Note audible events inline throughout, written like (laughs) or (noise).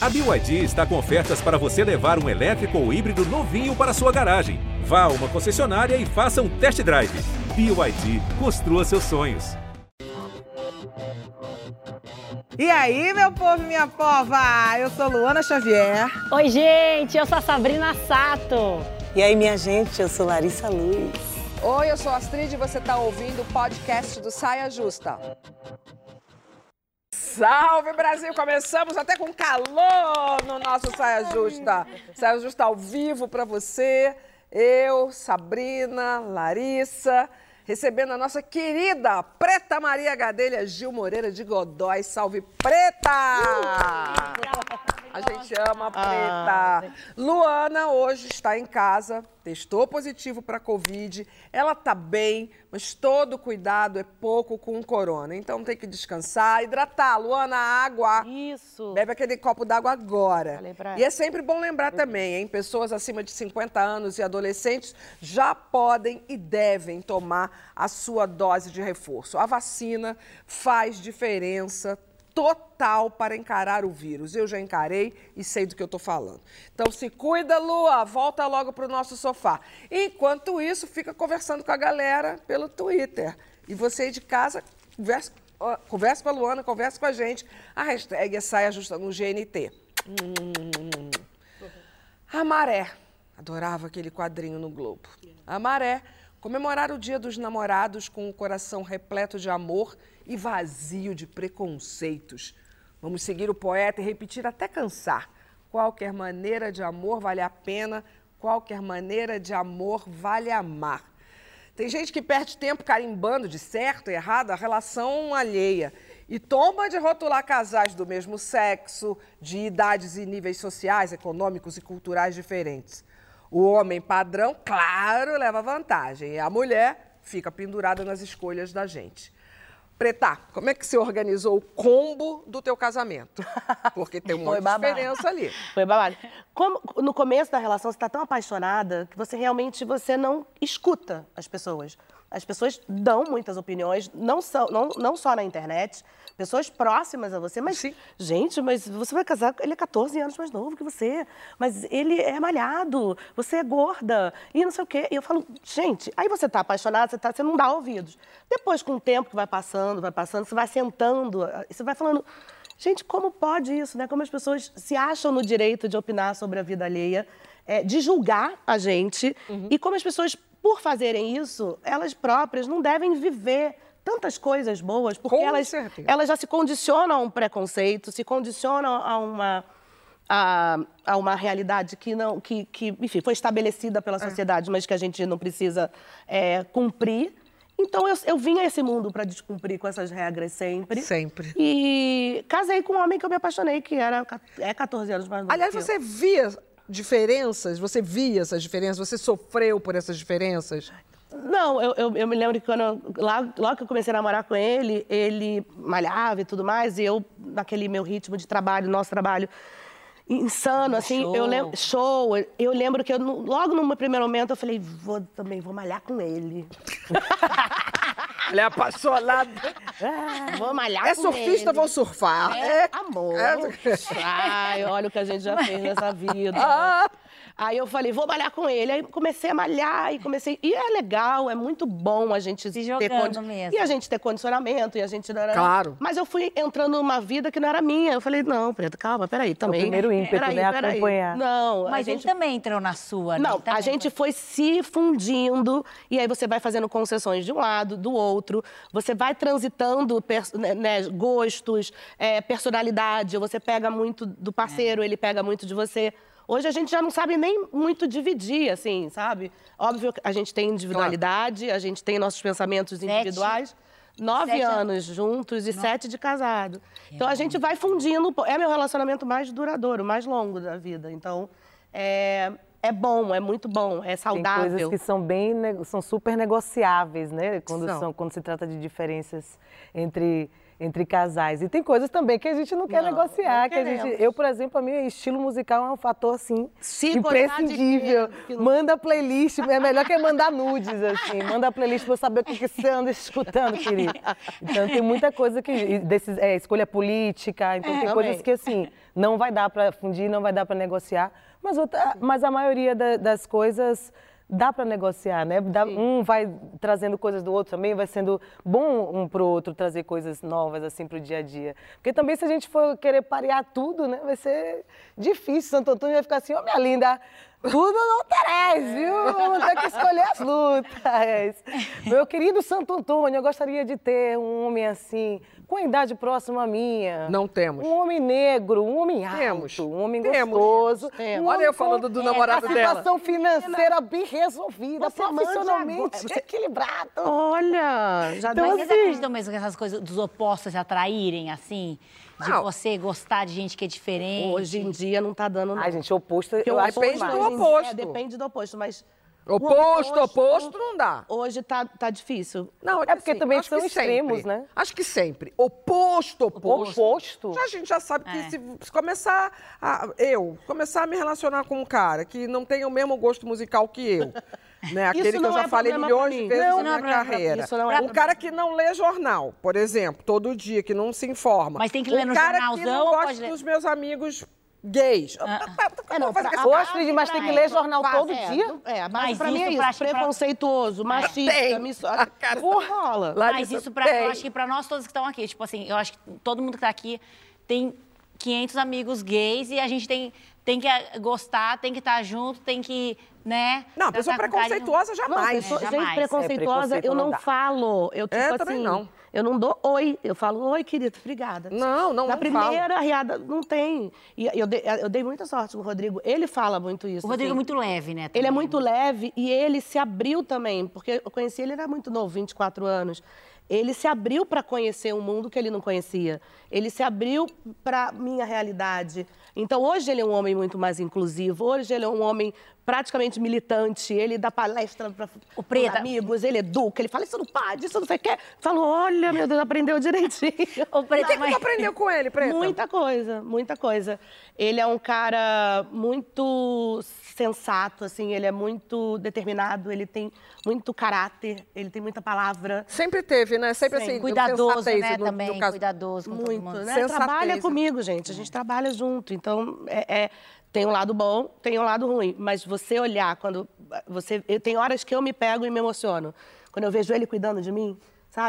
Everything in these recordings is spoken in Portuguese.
A BYD está com ofertas para você levar um elétrico ou híbrido novinho para sua garagem. Vá a uma concessionária e faça um test drive. BYD, construa seus sonhos. E aí, meu povo e minha pova? Eu sou Luana Xavier. Oi, gente, eu sou a Sabrina Sato. E aí, minha gente, eu sou Larissa Luz. Oi, eu sou a Astrid e você está ouvindo o podcast do Saia Justa. Salve Brasil! Começamos até com calor no nosso Saia Justa. Saia Justa ao vivo para você. Eu, Sabrina, Larissa, recebendo a nossa querida Preta Maria Gadelha Gil Moreira de Godói. Salve Preta! A gente ama a Preta. Luana hoje está em casa, testou positivo para Covid. Ela tá bem, mas todo cuidado é pouco com o corona. Então tem que descansar, hidratar. Luana, água. Isso. Bebe aquele copo d'água agora. E é sempre bom lembrar também, hein? Pessoas acima de 50 anos e adolescentes já podem e devem tomar a sua dose de reforço. A vacina faz diferença total para encarar o vírus. Eu já encarei e sei do que eu estou falando. Então se cuida, Lua, volta logo para o nosso sofá. Enquanto isso, fica conversando com a galera pelo Twitter. E você aí de casa, conversa, conversa com a Luana, conversa com a gente. A hashtag é saia justa no GNT. A Maré. Adorava aquele quadrinho no Globo. A Maré. Comemorar o Dia dos Namorados com o coração repleto de amor e vazio de preconceitos. Vamos seguir o poeta e repetir até cansar. Qualquer maneira de amor vale a pena, qualquer maneira de amor vale amar. Tem gente que perde tempo carimbando de certo e errado a relação alheia e toma de rotular casais do mesmo sexo, de idades e níveis sociais, econômicos e culturais diferentes. O homem padrão, claro, leva vantagem e a mulher fica pendurada nas escolhas da gente. Preta, como é que se organizou o combo do teu casamento? Porque tem um (laughs) babado. diferença ali. Foi babado. Como no começo da relação você está tão apaixonada que você realmente você não escuta as pessoas. As pessoas dão muitas opiniões, não, são, não, não só na internet, pessoas próximas a você. Mas, Sim. gente, mas você vai casar, ele é 14 anos mais novo que você, mas ele é malhado, você é gorda, e não sei o quê. E eu falo, gente, aí você está apaixonado, você, tá, você não dá ouvidos. Depois, com o tempo que vai passando, vai passando, você vai sentando, e você vai falando. Gente, como pode isso, né? Como as pessoas se acham no direito de opinar sobre a vida alheia, é, de julgar a gente, e como as pessoas, por fazerem isso, elas próprias não devem viver tantas coisas boas, porque Com elas, certeza. elas já se condicionam a um preconceito, se condicionam a uma a, a uma realidade que não que, que enfim foi estabelecida É. pela sociedade, mas que a gente não precisa é, cumprir. Então eu, eu vim a esse mundo para descumprir com essas regras sempre. Sempre. E casei com um homem que eu me apaixonei, que era é 14 anos mais novo. Aliás, você via diferenças? Você via essas diferenças? Você sofreu por essas diferenças? Não, eu, eu, eu me lembro que quando eu, lá, logo que eu comecei a namorar com ele, ele malhava e tudo mais, e eu, naquele meu ritmo de trabalho, nosso trabalho insano, assim, Show. eu lembro, show, eu lembro que eu, logo no meu primeiro momento eu falei, vou também, vou malhar com ele. (laughs) Ela é apaixonada. Ah, vou malhar É com surfista, ele. vou surfar. É, amor. É. Ai, olha o que a gente já fez nessa vida. Aí eu falei, vou malhar com ele. Aí comecei a malhar e comecei. E é legal, é muito bom a gente Se ter jogando mesmo. E a gente ter condicionamento e a gente. Claro. Mas eu fui entrando numa vida que não era minha. Eu falei, não, Preto, calma, peraí, também. primeiro ímpeto, Peraí, né? peraí. Acompanhar. Não, a Mas gente ele também entrou na sua, né? não, a gente foi se fundindo e aí você vai fazendo concessões de um lado, do outro. Você vai transitando né, né, gostos, é, personalidade. Você pega muito do parceiro, ele pega muito de você. Hoje a gente já não sabe nem muito dividir, assim, sabe? Óbvio que a gente tem individualidade, a gente tem nossos pensamentos individuais. Nove Sete anos juntos e sete de casado. Então a gente vai fundindo. É meu relacionamento mais duradouro, mais longo da vida. Então é, é bom, é muito bom, é Tem saudável. coisas que são bem, são super negociáveis, né? Quando, São. são- quando se trata de diferenças entre, entre casais. E tem coisas também que a gente não quer Não, negociar. não que a gente, eu, por exemplo, a mim, estilo musical é um fator, assim, Se imprescindível. Que Manda playlist, é melhor que mandar nudes, assim. Manda playlist pra eu saber o que, que você anda escutando, querido. Então, tem muita coisa que... desses- é, escolha política, então tem também. coisas que, assim, não vai dar para fundir, não vai dar para negociar. Mas, outra, mas a maioria da- das coisas dá para negociar, né? Dá- um vai trazendo coisas do outro também, vai sendo bom um pro outro trazer coisas novas assim pro dia a dia. Porque também se a gente for querer parear tudo, né, vai ser difícil. Santo Antônio vai ficar assim, ô minha linda, tudo não terás, viu? Vamos ter que escolher as lutas. Meu querido Santo Antônio, eu gostaria de ter um homem assim, com a idade próxima à minha. Não temos. Um homem negro, um homem alto, Temos. um homem Temos. gostoso. Temos. um Olha homem eu falando do namorado a dela. situação financeira bem resolvida, Você profissionalmente agora. equilibrado. Olha, já Então, Mas dá vocês assim- acreditam mesmo que essas coisas dos opostos se atraírem, assim? De Não. você gostar de gente que é diferente? Hoje em dia não tá dando, não. Ai, gente, oposto, eu o acho depende do oposto. É, depende do oposto, mas... Oposto, oposto não dá. Hoje tá, tá difícil. Não, É porque assim, também acho são que extremos, sempre. né? Acho que sempre. Oposto, oposto. Oposto? Já, a gente já sabe que É. se, se começar a, eu começar a me relacionar com um cara que não tem o mesmo gosto musical que eu, (laughs) né? Aquele que eu já é falei milhões de vezes Não, na não é minha carreira. É um cara que não lê jornal, por exemplo, todo dia, que não se informa. Mas tem que um ler no cara que jornalzão não gosta dos meus amigos gays. É, não, pra- Gosto de, mas tem que ler jornal todo é, dia. não- É, mas, Mas pra mim é isso pra-. Preconceituoso, machista, tem. misógino. Porra, rola. Mas isso, pra, tem. eu acho que pra nós todos que estão aqui, tipo assim, eu acho que todo mundo que tá aqui tem 500 amigos gays e a gente tem, tem que eh, gostar, tem que estar junto, tem que, né? Não, pessoa preconceituosa Não, jamais. pessoa- É, gente jamais. preconceituosa, É, eu não não falo. Eu, tipo É, assim, também não. Eu não dou oi. Eu falo, oi, querida, obrigada. Não, não, Na não primeira riada, não tem. E eu dei, eu dei muita sorte com o Rodrigo. Ele fala muito isso. O Rodrigo é assim. muito leve, né? Ele é também. muito leve e ele se abriu também, porque eu conheci ele, ele era muito novo, 24 anos. Ele se abriu para conhecer um mundo que ele não conhecia. Ele se abriu para minha realidade. Então, hoje ele é um homem muito mais inclusivo. Hoje ele é um homem praticamente militante. Ele dá palestra para amigos, ele educa, ele fala isso não pode, isso não sei o quê. Falo, olha, meu Deus, aprendeu direitinho. (laughs) O Preta, que, que mas- aprendeu com ele, Preta? Muita coisa, muita coisa. Ele é um cara muito sensato, assim, ele é muito determinado, ele tem muito caráter, ele tem muita palavra. Sempre teve, né? Sempre assim, Cuidadoso, né? no- no também, caso. cuidadoso com todo Muito, mundo. né? Sensatez, Trabalha né? comigo, gente. A gente trabalha junto. Então, é, é- tem um lado bom, tem um lado ruim. Mas você olhar, quando você. eu- tem horas que eu me pego e me emociono. Quando eu vejo ele cuidando de mim,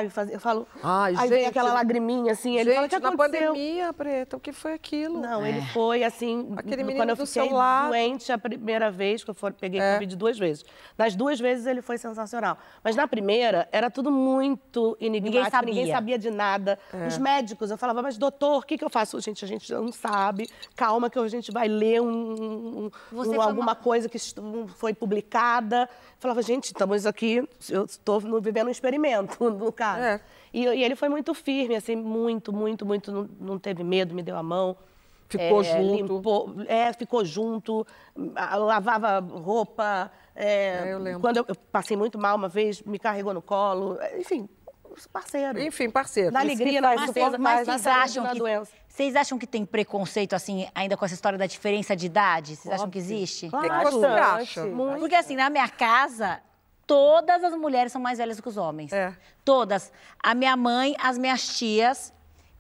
sabe? Eu falo. Ai, aí vem gente, aquela lagriminha assim. Ele Gente, fala: que na aconteceu?" pandemia, Preta, o que foi aquilo? Não, ele foi assim. Aquele menino quando eu fiquei doente a primeira vez, que eu for, peguei É. Covid duas vezes. Nas duas vezes ele foi sensacional. Mas na primeira, era tudo muito enigmático, sabia. ninguém sabia de nada. É. Os médicos, eu falava, mas doutor, o que, que eu faço? Gente, a gente não sabe. Calma que a gente vai ler um, um- Você um- alguma uma- coisa que foi publicada. Eu falava, gente, estamos aqui, eu estou vivendo um experimento, (laughs) É. E, e ele foi muito firme, assim, muito, muito, muito, não, não teve medo, me deu a mão. Ficou É, junto. limpou- é, ficou junto, lavava roupa. é, É, eu lembro. Quando eu, eu passei muito mal uma vez, me carregou no colo. Enfim, parceiro. Enfim, parceiro. Na alegria, que na faz- Mas, tristeza, vocês, mas na vocês acham na que doença. vocês acham que tem preconceito assim ainda com essa história da diferença de idade? Vocês acham que existe? Que, que Claro. você acha? Bastante. Porque assim, na minha casa, todas as mulheres são mais velhas que os homens. É. Todas. A minha mãe, as minhas tias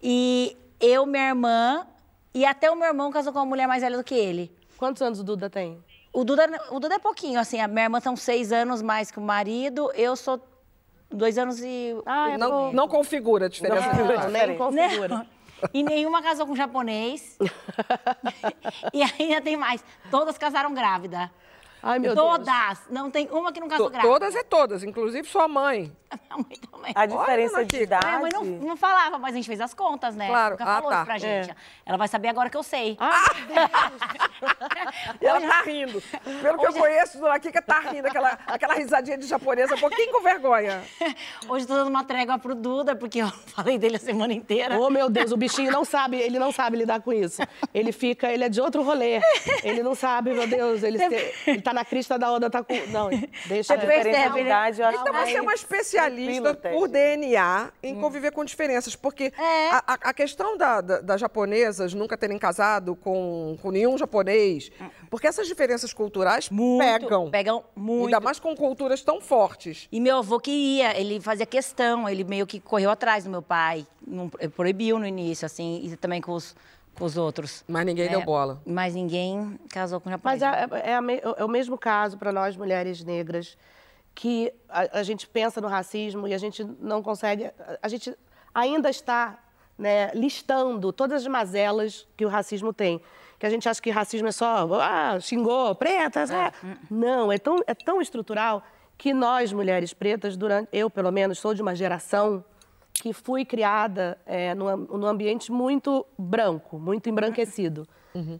e eu, minha irmã e até o meu irmão casou com uma mulher mais velha do que ele. Quantos anos o Duda tem? O Duda, o Duda é pouquinho, assim, a minha irmã são seis anos mais que o marido, eu sou dois anos e... Ah, é Não, não configura a diferença. Não nem Diferente. configura. Não. E nenhuma casou com japonês. (laughs) e ainda tem mais. Todas casaram grávida. Ai, meu Deus. Todas. Não tem uma que não casou To- grávida. Todas é todas, inclusive sua mãe. (laughs) Minha mãe também. A diferença Olha, de idade... Minha mãe não, não falava, mas a gente fez as contas, né? Claro. Nunca Ah, falou tá. isso pra gente. Ela vai saber agora que eu sei. (laughs) E ela tá rindo. Pelo que eu conheço, Dona Kika tá rindo, aquela, aquela risadinha de japonesa, um pouquinho com vergonha. (laughs) Hoje tô dando uma trégua pro Duda, porque eu falei dele a semana inteira. Oh, meu Deus, o bichinho não sabe, ele não sabe lidar com isso. Ele fica, ele é de outro rolê. Ele não sabe, meu Deus, ele, se- ele tá na crista da onda, tá com... Não, (laughs) deixa... A diferença percebe, de né? idade, eu acho Então você é uma mais especialista por DNA em conviver com diferenças, porque É. a, a- questão da- da- das japonesas nunca terem casado com, com nenhum japonês, porque essas diferenças culturais pegam. Pegam muito. Ainda mais com culturas tão fortes. E meu avô queria, ele fazia questão, ele meio que correu atrás do meu pai, não, ele proibiu no início, assim, e também com os, os outros. Mas ninguém né? deu bola. Mas ninguém casou com japonês. Mas é, é, me- é o mesmo caso para nós mulheres negras, que a, a gente pensa no racismo e a gente não consegue. a- A gente ainda está né, listando todas as mazelas que o racismo tem. Que a gente acha que racismo é só, ah, xingou, preta. ah. Não, é tão, é tão estrutural que nós, mulheres pretas, durante, eu pelo menos, sou de uma geração que fui criada é, num, num ambiente muito branco, muito embranquecido.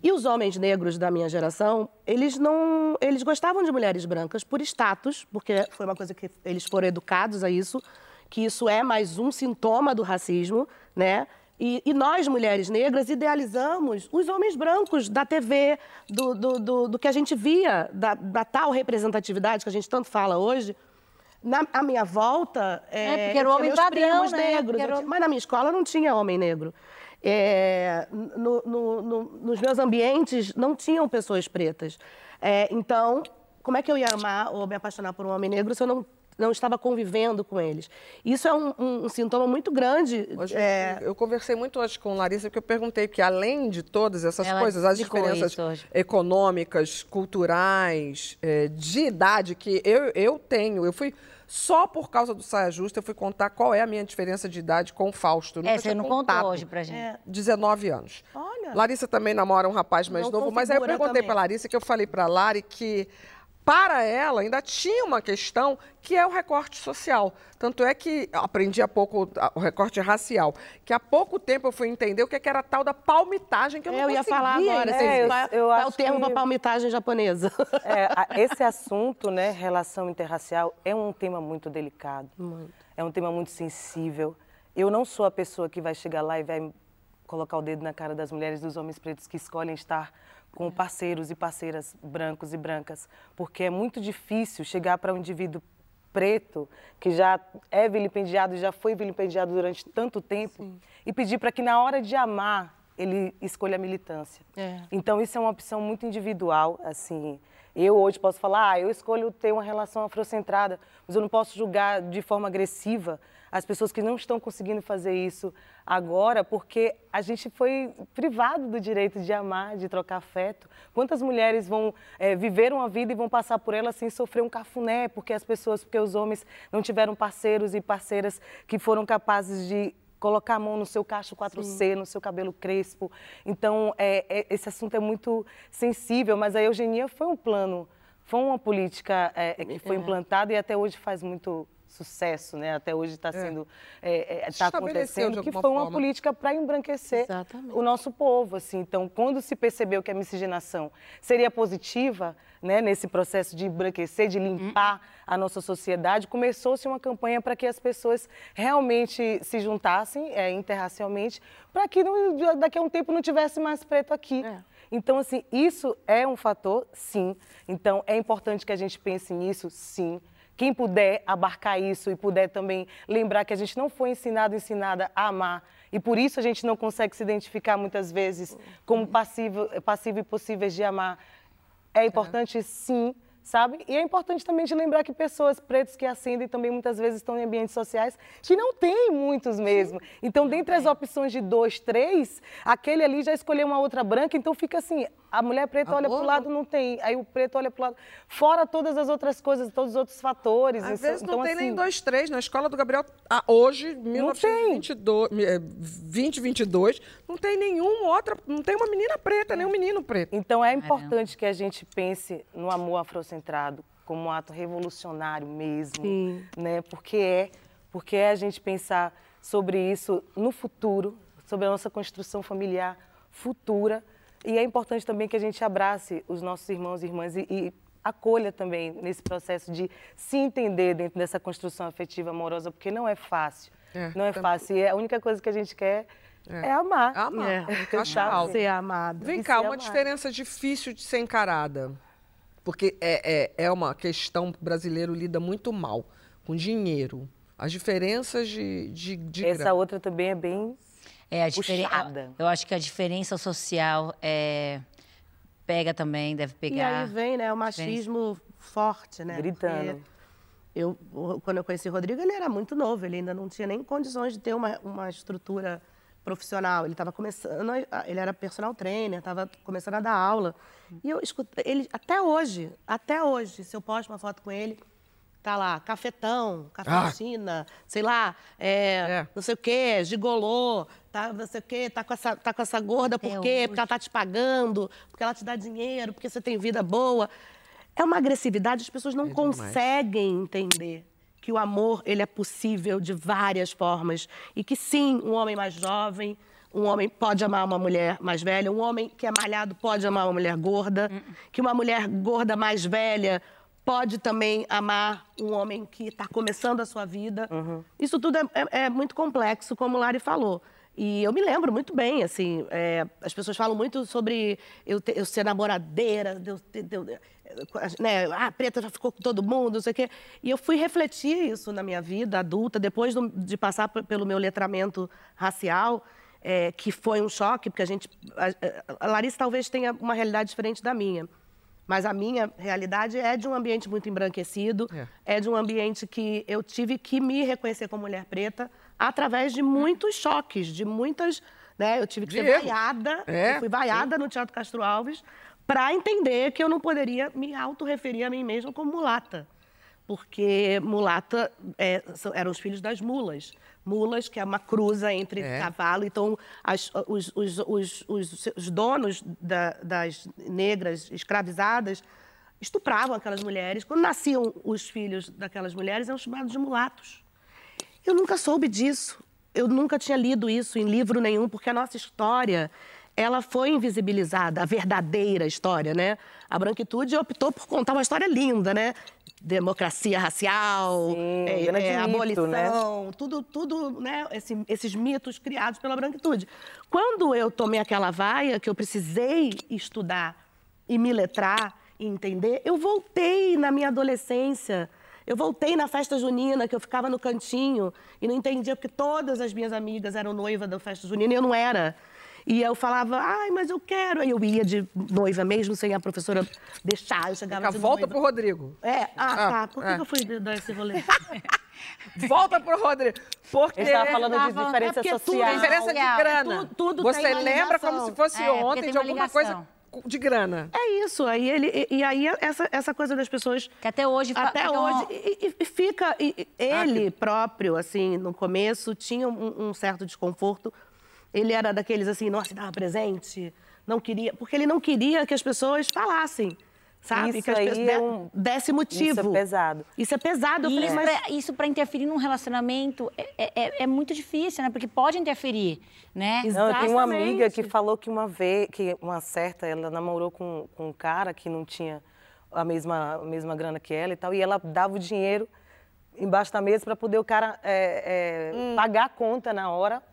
E os homens negros da minha geração, eles não, eles gostavam de mulheres brancas por status, porque foi uma coisa que eles foram educados a isso, que isso é mais um sintoma do racismo, né? E, e nós, mulheres negras, idealizamos os homens brancos da TV, do, do, do, do que a gente via, da, da tal representatividade que a gente tanto fala hoje. Na a minha volta. É, porque eu era o homem padrão, né? negros. Porque era Mas na minha escola não tinha homem negro. É, no- no- no- nos meus ambientes não tinham pessoas pretas. É, então, como é que eu ia amar ou me apaixonar por um homem negro se eu não, não estava convivendo com eles? Isso é um, um- um sintoma muito grande. Hoje, é, Eu conversei muito hoje com Larissa, porque eu perguntei que, além de todas essas Ela coisas, as diferenças econômicas, culturais, eh, de idade que eu, eu tenho, eu fui. Só por causa do saia justa, eu fui contar qual é a minha diferença de idade com o Fausto. Eu É, nunca você não contou hoje pra gente. 19 anos. Olha. Larissa também namora um rapaz mais Não novo, mas aí eu perguntei também. para Larissa que eu falei para Lari que para ela ainda tinha uma questão que é o recorte social. Tanto é que eu aprendi há pouco o recorte racial, que há pouco tempo eu fui entender o que é era a tal da palmitagem que eu não eu ia falar agora. assim, eu- qual, eu qual é o termo que- para palmitagem japonesa? É, (laughs) esse assunto, né, relação interracial, é um tema muito delicado. É um tema muito sensível. Eu não sou a pessoa que vai chegar lá e vai colocar o dedo na cara das mulheres e dos homens pretos que escolhem estar com parceiros e parceiras brancos e brancas, porque é muito difícil chegar para um indivíduo preto que já é vilipendiado e já foi vilipendiado durante tanto tempo e pedir para que na hora de amar ele escolha a militância. É. Então isso é uma opção muito individual, assim. Eu hoje posso falar, ah, eu escolho ter uma relação afrocentrada, mas eu não posso julgar de forma agressiva as pessoas que não estão conseguindo fazer isso agora, porque a gente foi privado do direito de amar, de trocar afeto. Quantas mulheres vão eh, viver uma vida e vão passar por ela sem sofrer um cafuné, porque as pessoas, porque os homens não tiveram parceiros e parceiras que foram capazes de colocar a mão no seu cacho 4C, no seu cabelo crespo. Então, é, é- esse assunto é muito sensível, mas a eugenia foi um plano, foi uma política é, é, que foi implantada e até hoje faz muito sucesso, né? Até hoje está sendo, está Estabeleceu de acontecendo, que foi uma forma. política para embranquecer Exatamente. o nosso povo, assim. Então, quando se percebeu que a miscigenação seria positiva, né, nesse processo de embranquecer, de limpar a nossa sociedade, começou-se uma campanha para que as pessoas realmente se juntassem é, interracialmente, para que no- daqui a um tempo não tivesse mais preto aqui. Então, assim, isso é um fator, sim. Então, é importante que a gente pense nisso, sim. Quem puder abarcar isso e puder também lembrar que a gente não foi ensinado, ensinada a amar. E por isso a gente não consegue se identificar muitas vezes como passivo, passivo e possíveis de amar. É importante, sim, sabe? E é importante também de lembrar que pessoas pretas que ascendem também muitas vezes estão em ambientes sociais que não tem muitos mesmo. Então, dentre as opções de dois, três, aquele ali já escolheu uma outra branca, então fica assim, a mulher preta olha para o lado, não tem, aí o preto olha para o lado. Fora todas as outras coisas, todos os outros fatores. Às Isso- vezes não então, tem nem assim, dois, três. Na escola do Gabriel, ah, hoje, tem. 1922, eh, 2022, não tem nenhum outra, não tem uma menina preta, nem um menino preto. Então é importante que a gente pense no amor afrocentrado como um ato revolucionário mesmo, né? Porque é, porque é a gente pensar sobre isso no futuro, sobre a nossa construção familiar futura. E é importante também que a gente abrace os nossos irmãos e irmãs e, e acolha também nesse processo de se entender dentro dessa construção afetiva amorosa, porque não é fácil. É, não é fácil. E a única coisa que a gente quer é, amar. Amar, É, caixa sabe? alta. Ser amado. Vem E cá, uma amado. diferença difícil de ser encarada. Porque é, é, é uma questão que o brasileiro lida muito mal com dinheiro. As diferenças de, de, de Essa grana. outra também é bem É, a diferença. Eu acho que a diferença social é, pega também, deve E pegar. aí vem, né, o machismo forte, né? Gritando. Porque Eu, quando eu conheci o Rodrigo, ele era muito novo, ele ainda não tinha nem condições de ter uma, uma estrutura profissional. Ele estava começando, a- ele era personal trainer, estava começando a dar aula. E eu escuto, ele, até hoje, até hoje, se eu posto uma foto com ele, tá lá, cafetão, cafetina, sei lá, é, É. não sei o quê, gigolô, tá, não sei o quê, tá com essa, tá com essa gorda por quê? Porque ela tá te pagando, porque ela te dá dinheiro, porque você tem vida boa. É uma agressividade, as pessoas não conseguem entender que o amor ele é possível de várias formas e que sim, um homem mais jovem, um homem pode amar uma mulher mais velha, um homem que é malhado pode amar uma mulher gorda, que uma mulher gorda mais velha pode também amar um homem que está começando a sua vida. Isso tudo é, é- é muito complexo, como o Lari falou. E eu me lembro muito bem, assim, é, as pessoas falam muito sobre eu, ter- eu ser namoradeira, eu eu- né, ah, a preta já ficou com todo mundo, não sei o quê. E eu fui refletir isso na minha vida adulta, depois do- de passar pelo meu letramento racial, é, que foi um choque, porque a gente. A, a Larissa talvez tenha uma realidade diferente da minha. Mas a minha realidade é de um ambiente muito embranquecido, é, de um ambiente que eu tive que me reconhecer como mulher preta através de muitos choques, de muitas. Né, eu tive que De ser erro. vaiada, É, fui vaiada no Teatro Castro Alves para entender que eu não poderia me autorreferir a mim mesma como mulata. Porque mulata é, eram os filhos das mulas. Mulas, que é uma cruza entre É. cavalo. Então, as- os, os- os- os- os donos da- das negras escravizadas estupravam aquelas mulheres. Quando nasciam os filhos daquelas mulheres, eram chamados de mulatos. Eu nunca soube disso. Eu nunca tinha lido isso em livro nenhum, porque a nossa história, ela foi invisibilizada, a verdadeira história, né? A branquitude optou por contar uma história linda, né? Democracia racial, Sim, é, é, mito, abolição, né? tudo, tudo, né? Esse- esses mitos criados pela branquitude. Quando eu tomei aquela vaia, que eu precisei estudar e me letrar e entender, eu voltei na minha adolescência. Eu voltei na festa junina, que eu ficava no cantinho e não entendia, porque todas as minhas amigas eram noiva da festa junina e eu não era. E eu falava, ai, mas eu quero. Aí eu ia de noiva mesmo, sem a professora deixar. Eu chegava Fica, de volta noiva. pro Rodrigo. É, ah, Ah, tá. Por que, é. que eu fui dar esse rolê? (laughs) Volta pro Rodrigo. Porque Ele estava falando de tava- diferença é porque tudo- social. diferença de Social. grana. Tudo- tudo Você lembra ligação. como se fosse É, ontem tem de uma alguma ligação. coisa de grana. É isso. Aí ele, e, e aí essa, essa coisa das pessoas. Que até hoje Até fica hoje. E, e- fica. e- e Ah, ele próprio, assim, no começo, tinha um, um certo desconforto. Ele era daqueles assim, nossa, dava presente. Não queria. Porque ele não queria que as pessoas falassem. Sabe? Isso que as aí pessoas é um- desse motivo. Isso é pesado. Isso é pesado. Eu falei, isso, mas. pra, isso pra interferir num relacionamento é, é- é muito difícil, né? Porque pode interferir, né? Não, eu tenho uma amiga que falou que uma vez, que uma certa, ela namorou com, com um cara que não tinha a mesma, a mesma grana que ela e tal, e ela dava o dinheiro embaixo da mesa para poder o cara é, é, Hum. pagar a conta na hora,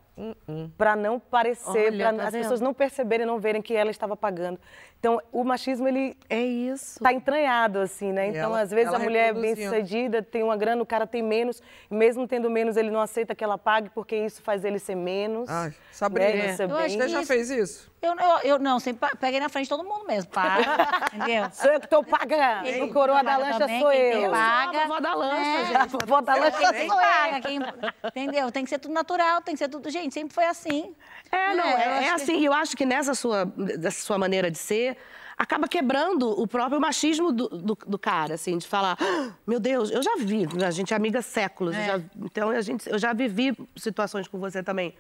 para não parecer, para tá as pessoas não perceberem, não verem que ela estava pagando. Então, o machismo, ele É isso. Tá entranhado, assim, né? Então, ela- às vezes, a mulher é bem sucedida, tem uma grana, o cara tem menos, e mesmo tendo menos, ele não aceita que ela pague, porque isso faz ele ser menos. Ai, Sabrina, né? É Eu bem- acho você já fez isso? Eu, eu, eu não, sempre peguei na frente de todo mundo mesmo, paga, (laughs) entendeu? Sou eu que estou pagando. Quem O coroa da lancha também, sou quem eu. tem Eu sou paga, a vovó da lancha, né? gente. A vovó da lancha Quem sou eu. paga, quem, entendeu? Tem que ser tudo natural, tem que ser tudo... Gente, sempre foi assim. É, não, É, eu é, é que- assim. E eu acho que nessa sua, dessa sua maneira de ser, acaba quebrando o próprio machismo do, do, do cara, assim, de falar, "Ah, meu Deus, eu já vi, a gente é amiga há séculos, eu já- então a gente, eu já vivi situações com você também.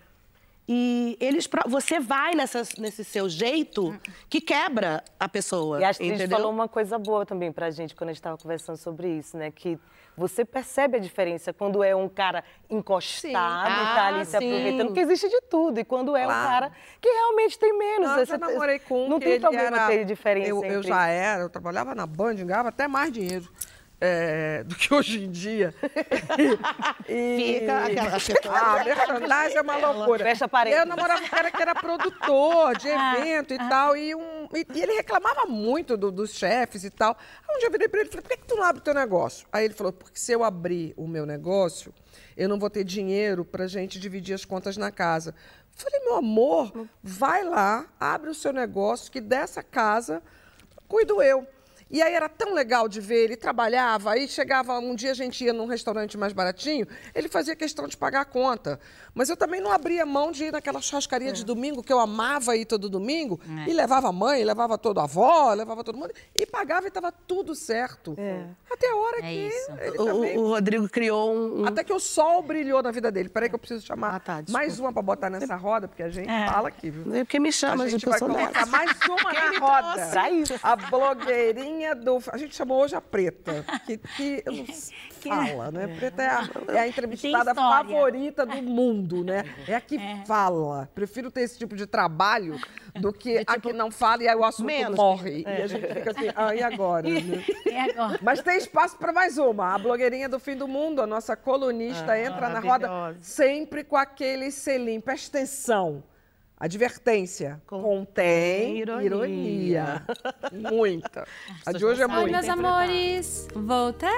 E eles, você vai nessa, nesse seu jeito que quebra a pessoa, E a gente entendeu? falou uma coisa boa também pra gente quando a gente estava conversando sobre isso, né? Que você percebe a diferença quando é um cara encostado e tá ali Ah, se sim. aproveitando, porque existe de tudo. E quando é um Claro. cara que realmente tem menos. Não, eu Você- já namorei com um Não que tem problema era- ter diferença eu, eu já era, eu trabalhava na Band, ganhava até mais dinheiro é, do que hoje em dia. (laughs) E- Fica aquela- Ah, merchandising é uma loucura. Fecha a parede. Eu namorava um cara que era produtor de evento e tal, e, um, e, e ele reclamava muito do- dos chefes e tal. Aí um dia eu virei pra ele e falei, por que, que tu não abre o teu negócio? Aí ele falou, porque se eu abrir o meu negócio, eu não vou ter dinheiro pra gente dividir as contas na casa. Falei, meu amor, vai lá, abre o seu negócio, que dessa casa cuido eu. E aí era tão legal de ver, ele trabalhava, aí chegava, um dia a gente ia num restaurante mais baratinho, ele fazia questão de pagar a conta. Mas eu também não abria mão de ir naquela churrascaria de domingo, que eu amava ir todo domingo, e levava a mãe, levava toda a avó, levava todo mundo, e pagava e estava tudo certo. Até a hora É que O, também... o- Rodrigo criou um. um- Até que o sol brilhou na vida dele. Peraí que eu preciso chamar Ah, tá, mais uma para botar nessa roda, porque a gente fala aqui, viu? É porque me A chama de gente vai pessoa colocar dessa. mais uma (laughs) na roda. Isso. A blogueirinha do. A gente chamou hoje a Preta, que, que (laughs) fala, né? Preta é a, é a entrevistada favorita do mundo, né? É a que fala. Prefiro ter esse tipo de trabalho do que a que não fala e aí o assunto menos. morre. E a gente fica assim, ah, e agora? né? (laughs) E agora? Mas tem espaço para mais uma. A blogueirinha do fim do mundo, a nossa colunista, entra na roda sempre com aquele selinho. Presta atenção. Advertência. Contém ironia. ironia. (laughs) Muita. A de hoje é Oi, muita. meus amores! Voltei!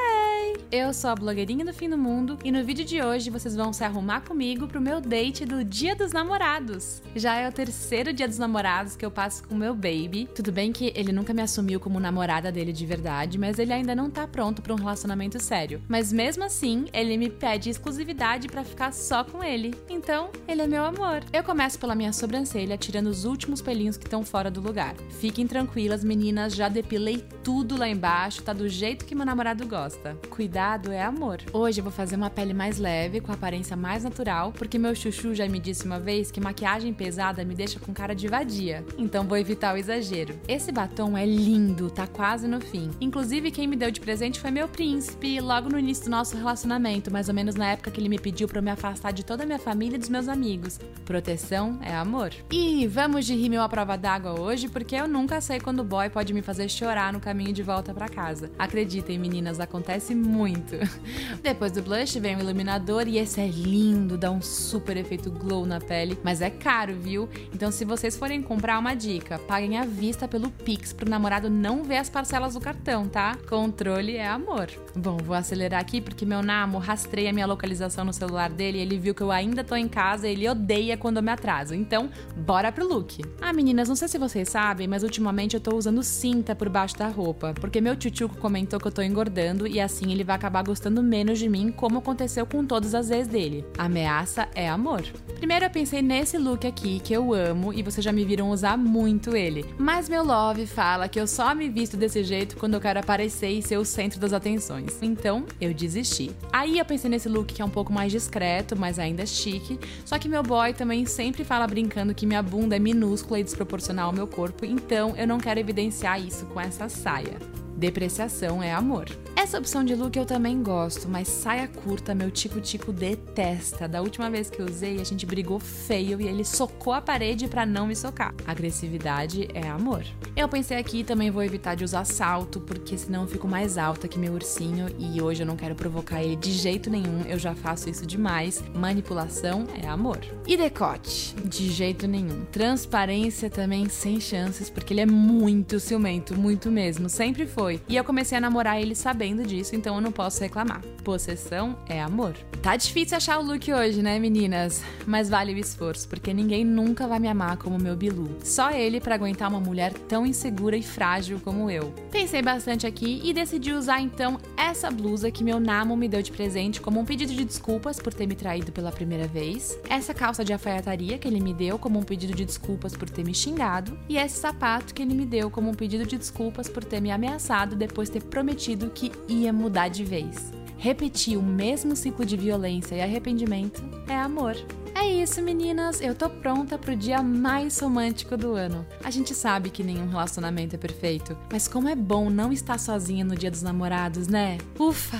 Eu sou a blogueirinha do fim do mundo e no vídeo de hoje vocês vão se arrumar comigo pro meu date do Dia dos Namorados. Já é o terceiro Dia dos Namorados que eu passo com o meu baby. Tudo bem que ele nunca me assumiu como namorada dele de verdade, mas ele ainda não tá pronto pra um relacionamento sério. Mas mesmo assim, ele me pede exclusividade pra ficar só com ele. Então, ele é meu amor. Eu começo pela minha sobrancelha, tirando os últimos pelinhos que estão fora do lugar. Fiquem tranquilas, meninas, já depilei tudo lá embaixo, tá do jeito que meu namorado gosta. Cuidado é amor. Hoje eu vou fazer uma pele mais leve, com aparência mais natural, porque meu chuchu já me disse uma vez que maquiagem pesada me deixa com cara de vadia. Então vou evitar o exagero. Esse batom é lindo, tá quase no fim. Inclusive, quem me deu de presente foi meu príncipe, logo no início do nosso relacionamento, mais ou menos na época que ele me pediu eu me afastar de toda a minha família e dos meus amigos. Proteção é amor. E vamos de rímel à prova d'água hoje, porque eu nunca sei quando o boy pode me fazer chorar no caminho de volta pra casa. Acreditem, meninas, acontece muito. (laughs) Depois do blush vem o iluminador e esse é lindo, dá um super efeito glow na pele, mas é caro, viu? Então se vocês forem comprar uma dica, paguem à vista pelo Pix pro namorado não ver as parcelas do cartão, tá? Controle é amor. Bom, vou acelerar aqui porque meu namo rastreia minha localização no celular dele e ele viu que eu ainda tô em casa e ele odeia quando eu me atraso. Então, bora pro look. Ah, meninas, não sei se vocês sabem, mas ultimamente eu tô usando cinta por baixo da roupa, porque meu tchutchuco comentou que eu tô engordando e assim ele vai acabar gostando menos de mim, como aconteceu com todas as vezes dele. Ameaça é amor. Primeiro eu pensei nesse look aqui, que eu amo, e vocês já me viram usar muito ele. Mas meu love fala que eu só me visto desse jeito quando eu quero aparecer e ser o centro das atenções. Então, eu desisti. Aí eu pensei nesse look que é um pouco mais discreto, mas ainda chique. Só que meu boy também sempre fala brincando que minha bunda é minúscula e desproporcional ao meu corpo, então eu não quero evidenciar isso com essa saia. Depreciação é amor. Essa opção de look eu também gosto, mas saia curta meu tico-tico detesta. Da última vez que eu usei, a gente brigou feio e ele socou a parede pra não me socar. Agressividade é amor. Eu pensei aqui também vou evitar de usar salto, porque senão eu fico mais alta que meu ursinho e hoje eu não quero provocar ele de jeito nenhum, eu já faço isso demais. Manipulação é amor. E decote? De jeito nenhum. Transparência também sem chances, porque ele é muito ciumento, muito mesmo, sempre foi. E eu comecei a namorar ele sabendo disso, então eu não posso reclamar. Possessão é amor. Tá difícil achar o look hoje, né, meninas? Mas vale o esforço, porque ninguém nunca vai me amar como meu Bilu. Só ele pra aguentar uma mulher tão insegura e frágil como eu. Pensei bastante aqui e decidi usar então essa blusa que meu namo me deu de presente como um pedido de desculpas por ter me traído pela primeira vez, essa calça de alfaiataria que ele me deu como um pedido de desculpas por ter me xingado, e esse sapato que ele me deu como um pedido de desculpas por ter me ameaçado depois de ter prometido ia mudar de vez. Repetir o mesmo ciclo de violência e arrependimento é amor. É isso, meninas. Eu tô pronta pro dia mais romântico do ano. A gente sabe que nenhum relacionamento é perfeito, mas como é bom não estar sozinha no dia dos namorados, né? Ufa!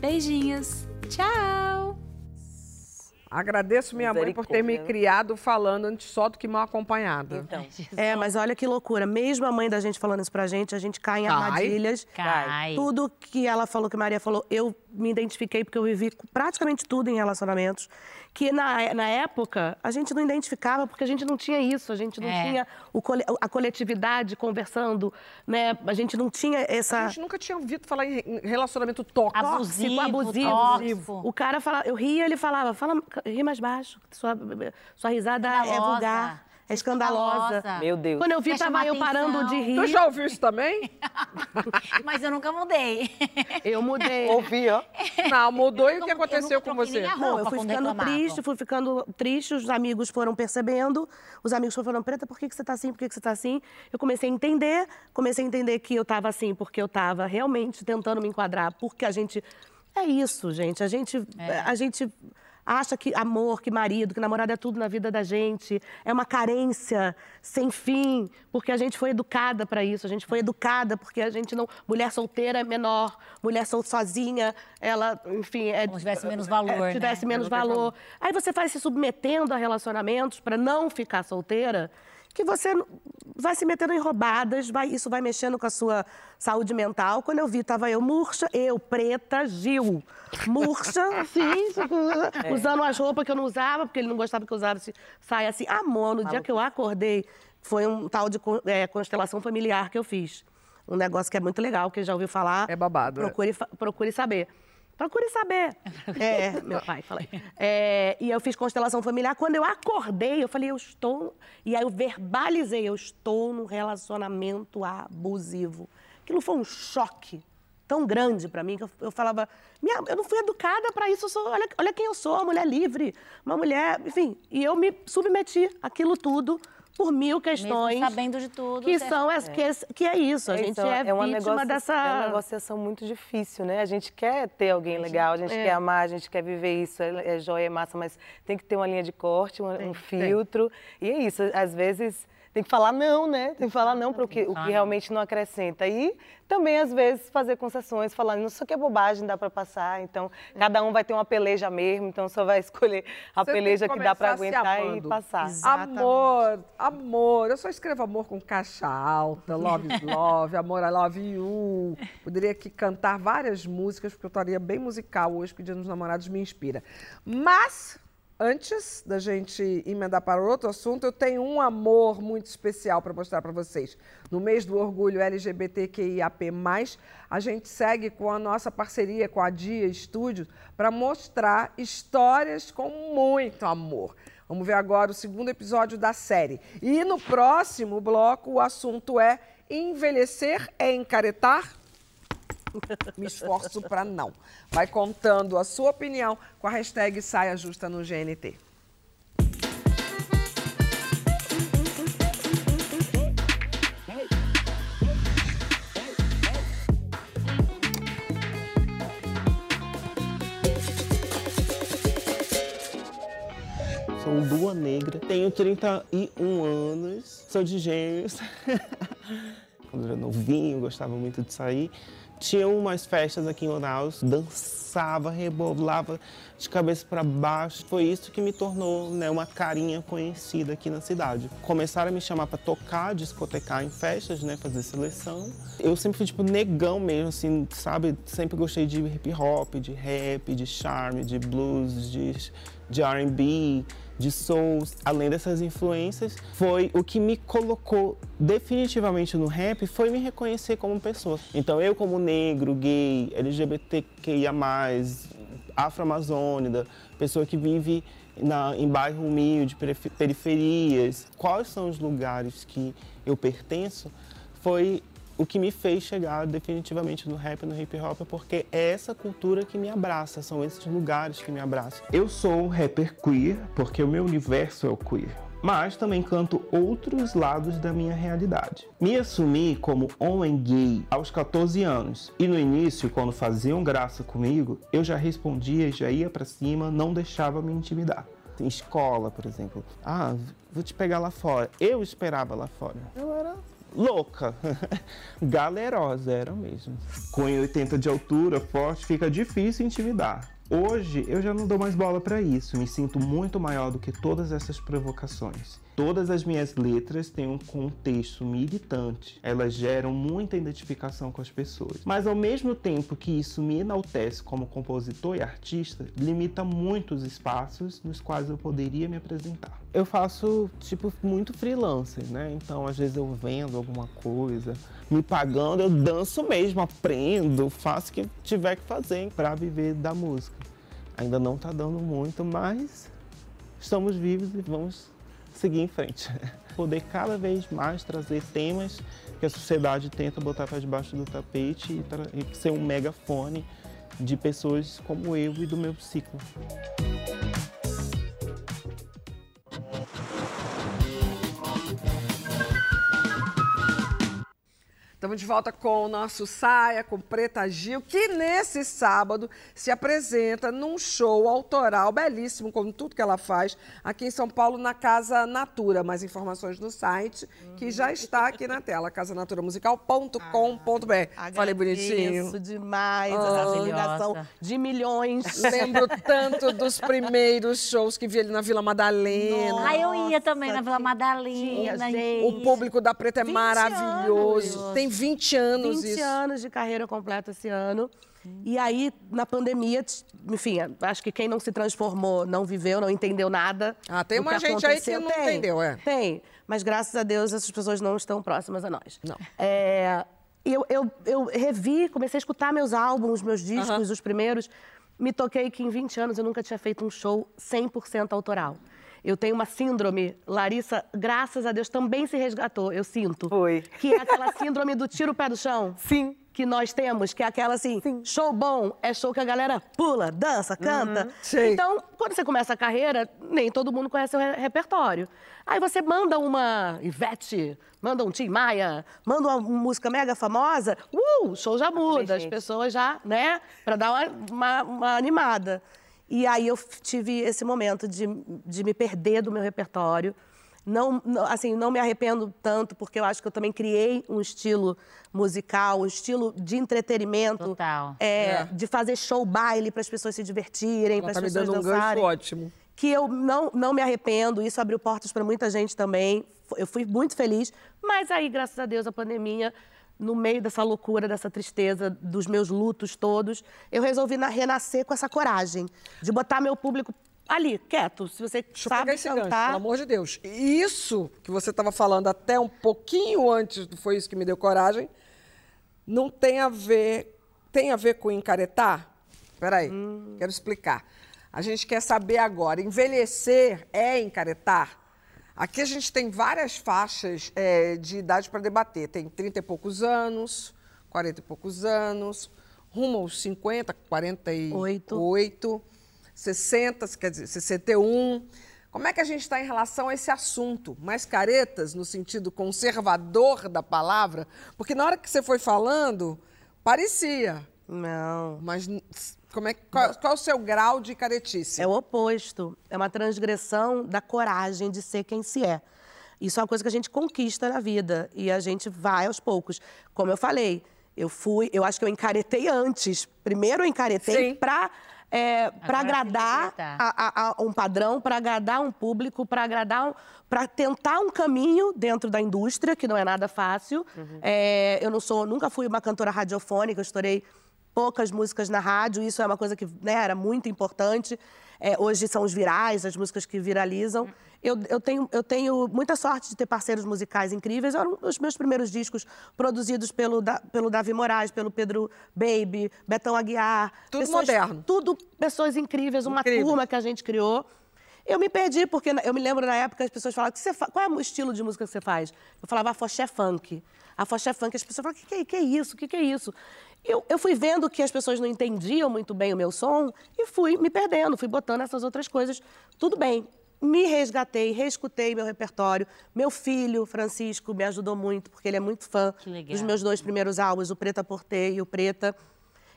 Beijinhos! Tchau! Agradeço minha mãe por ter me criado falando antes só do que mal acompanhada. Então. (laughs) É, mas olha que loucura. Mesmo a mãe da gente falando isso pra gente, a gente cai em Cai. armadilhas. Cai. Tudo que ela falou, que Maria falou, eu me identifiquei porque eu vivi praticamente tudo em relacionamentos. Que na, na época a gente não identificava porque a gente não tinha isso, a gente não É. tinha o a coletividade conversando, né? A gente não tinha A essa. gente nunca tinha ouvido falar em relacionamento tóxico. Abusivo, abusivo. tóxico. O cara fala, eu ria, ele falava, fala, ri mais baixo, sua, sua risada é Escandalosa. vulgar. é escandalosa. Meu Deus. Quando eu vi, Quer tava eu parando de Tu rir. já ouviu isso também? (laughs) Mas eu nunca mudei. Eu mudei. (laughs) Ouvi, ó. Não, mudou e o que aconteceu com você? Não, eu fui ficando triste, fui ficando triste, os amigos foram percebendo, os amigos foram falando, Preta, por que, que você tá assim, por que, que você tá assim? Eu comecei a entender, comecei a entender que eu tava assim porque eu tava realmente tentando me enquadrar, porque a gente... É isso, gente, a gente... A gente acha que amor, que marido, que namorado é tudo na vida da gente, é uma carência sem fim, porque a gente foi educada para isso, a gente foi educada porque a gente não... Mulher solteira é menor, mulher sozinha, ela, enfim... É, Como se tivesse menos valor, é, né? tivesse menos valor. Aí você vai se submetendo a relacionamentos para não ficar solteira, que você vai se metendo em roubadas, vai, isso vai mexendo com a sua saúde mental. Quando eu vi, tava eu murcha, eu, preta, Gil. Murcha, (laughs) assim, (laughs) usando as roupas que eu não usava, porque ele não gostava que eu usasse saia assim. Amor, no dia que eu acordei, foi um tal de é, constelação familiar que eu fiz. Um negócio que é muito legal, que já ouviu falar. É babado, é. Procure, fa- procure saber. Procure saber. (laughs) É, meu pai, falei. É, e eu fiz constelação familiar. Quando eu acordei, eu falei, eu estou. E aí eu verbalizei, eu estou num relacionamento abusivo. Aquilo foi um choque tão grande para mim que eu, eu falava, minha, eu não fui educada para isso. Sou, olha, olha quem eu sou, uma mulher livre, uma mulher, enfim. E eu me submeti àquilo tudo por mil questões. Mesmo sabendo de tudo. Que são as, que, é- que é isso, a gente Então, é, uma vítima negocia- dessa. É uma negociação muito difícil, né? A gente quer ter alguém legal, a gente é. quer amar, a gente quer viver isso, é, é joia, é massa, mas tem que ter uma linha de corte, um, um filtro. E é isso, às vezes tem que falar não, né? Tem que falar não para o que, o que realmente não acrescenta. E também, às vezes, fazer concessões, falar, isso aqui é bobagem, dá para passar. Então, cada um vai ter uma peleja mesmo, então só vai (laughs) escolher a Você peleja que, dá para aguentar e passar. Exatamente. Amor, amor. Eu só escrevo amor com caixa alta, love is love, amor I love you. Poderia aqui cantar várias músicas, porque eu estaria bem musical hoje, pedindo os namorados me inspira. Mas, antes da gente emendar para outro assunto, eu tenho um amor muito especial para mostrar para vocês. No mês do orgulho LGBTQIAP+, a gente segue com a nossa parceria com a Dia Estúdio para mostrar histórias com muito amor. Vamos ver agora o segundo episódio da série. E no próximo bloco o assunto é envelhecer é encaretar? (laughs) Me esforço para não. Vai contando a sua opinião com a hashtag Saia Justa no GNT. Sou Lua Negra, tenho 31 anos, sou de gêmeos. (laughs) Quando era novinho, gostava muito de sair. Tinha umas festas aqui em Manaus, dançava, rebolava de cabeça para baixo. Foi isso que me tornou né, uma carinha conhecida aqui na cidade. Começaram a me chamar para tocar, discotecar em festas, né, fazer seleção. Eu sempre fui tipo negão mesmo, assim, sabe? Sempre gostei de hip hop, de rap, de charme, de blues, de, de R&B, de soul. Além dessas influências, foi o que me colocou definitivamente no rap, foi me reconhecer como pessoa. Então eu como negro, gay, LGBTQIA+, afro-amazônida, pessoa que vive na, em bairro humilde, perif- periferias, quais são os lugares que eu pertenço, foi o que me fez chegar definitivamente no rap e no hip hop, porque é essa cultura que me abraça, são esses lugares que me abraçam. Eu sou um rapper queer, porque o meu universo é o queer. Mas também canto outros lados da minha realidade. Me assumi como homem gay aos 14 anos. E no início, quando faziam graça comigo, eu já respondia, já ia pra cima, não deixava me intimidar. Em escola, por exemplo. Ah, vou te pegar lá fora. Eu esperava lá fora. Eu era louca. (laughs) Galerosa era mesmo. Com 1,80 de altura, forte, fica difícil intimidar. Hoje eu já não dou mais bola para isso, me sinto muito maior do que todas essas provocações. Todas as minhas letras têm um contexto militante, elas geram muita identificação com as pessoas. Mas ao mesmo tempo que isso me enaltece como compositor e artista, limita muito os espaços nos quais eu poderia me apresentar. Eu faço, tipo, muito freelancer, né? Então, às vezes eu vendo alguma coisa, me pagando, eu danço mesmo, aprendo, faço o que tiver que fazer para viver da música. Ainda não tá dando muito, mas estamos vivos e vamos seguir em frente. (laughs) Poder cada vez mais trazer temas que a sociedade tenta botar para debaixo do tapete e, ser um megafone de pessoas como eu e do meu ciclo. Estamos de volta com o nosso Saia, com Preta Gil, que nesse sábado se apresenta num show autoral belíssimo, como tudo que ela faz, aqui em São Paulo, na Casa Natura. Mais informações no site, que já está aqui na tela, casanaturamusical.com.br. Ah, Falei bonitinho. Isso demais, Ah, essa de milhões. Lembro (laughs) tanto dos primeiros shows que vi ali na Vila Madalena. Ah, eu ia também na Vila Madalena, tinha, gente. O público da Preta é 20 maravilhoso. anos. Tem 20 anos 20 isso. anos de carreira completa esse ano. E aí, na pandemia, enfim, acho que quem não se transformou não viveu, não entendeu nada. Ah, tem uma gente aí que não Tem, entendeu, é. Tem. Mas graças a Deus essas pessoas não estão próximas a nós. Não. É, eu, eu, eu revi, comecei a escutar meus álbuns, meus discos, os primeiros. Me toquei que em 20 anos eu nunca tinha feito um show 100% autoral. Eu tenho uma síndrome, Larissa, graças a Deus, também se resgatou, eu sinto. Foi. Que é aquela síndrome do tiro pé do chão. Sim. Que nós temos, que é aquela assim, show bom é show que a galera pula, dança, canta. Sei. Então, quando você começa a carreira, nem todo mundo conhece o re- repertório. Aí você manda uma Ivete, manda um Tim Maia, manda uma música mega famosa, uh, o show já muda, as pessoas já, né, pra dar uma, uma- uma animada. E aí eu tive esse momento de, de me perder do meu repertório. Não, não- assim, não me arrependo tanto, porque eu acho que eu também criei um estilo musical, um estilo de entretenimento. Total. É, É. De fazer show baile para as pessoas se divertirem, para as tá me pessoas dando um gancho dançarem ótimo. que eu não, não me arrependo, isso abriu portas para muita gente também. Eu fui muito feliz, mas aí, graças a Deus, a pandemia, no meio dessa loucura, dessa tristeza, dos meus lutos todos, eu resolvi na- renascer com essa coragem de botar meu público ali, quieto. Se você Deixa eu sabe pegar esse gancho, cantar, pelo amor de Deus. E Isso que você estava falando até um pouquinho antes, foi isso que me deu coragem, não tem a ver. Tem a ver com encaretar? Peraí, Hum. quero explicar. A gente quer saber agora, envelhecer é encaretar? Aqui a gente tem várias faixas é, de idade para debater. Tem 30 e poucos anos, 40 e poucos anos, rumo aos 50, 48, 8, 60, quer dizer, 61. Como é que a gente está em relação a esse assunto? Mais caretas, no sentido conservador da palavra? Porque na hora que você foi falando, parecia. Não. Mas como é, qual, qual é o seu grau de caretice? É o oposto. É uma transgressão da coragem de ser quem se é. Isso é uma coisa que a gente conquista na vida e a gente vai aos poucos. Como eu falei, eu fui, eu acho que eu encaretei antes. Primeiro eu encaretei para é, para agradar a, a- a um padrão, para agradar um público, para agradar, um, para tentar um caminho dentro da indústria que não é nada fácil. É, eu não sou, nunca fui uma cantora radiofônica, eu estourei poucas músicas na rádio, isso é uma coisa que né, era muito importante. É, hoje são os virais, as músicas que viralizam. Eu, eu, tenho, eu tenho muita sorte de ter parceiros musicais incríveis. Eram os meus primeiros discos produzidos pelo, Da- pelo Davi Moraes, pelo Pedro Baby, Betão Aguiar. Tudo moderno. Tudo pessoas incríveis, uma Incrível. turma que a gente criou. Eu me perdi, porque eu me lembro na época as pessoas falavam, "Que você fa- qual é o estilo de música que você faz? Eu falava afoxé funk. Afoxé funk, as pessoas falavam, o que, que, que é isso? O que, que é isso? Eu, eu fui vendo que as pessoas não entendiam muito bem o meu som e fui me perdendo, fui botando essas outras coisas. Tudo bem, me resgatei, reescutei meu repertório. Meu filho, Francisco, me ajudou muito, porque ele é muito fã dos meus dois primeiros álbuns, o Preta Porter e o Preta.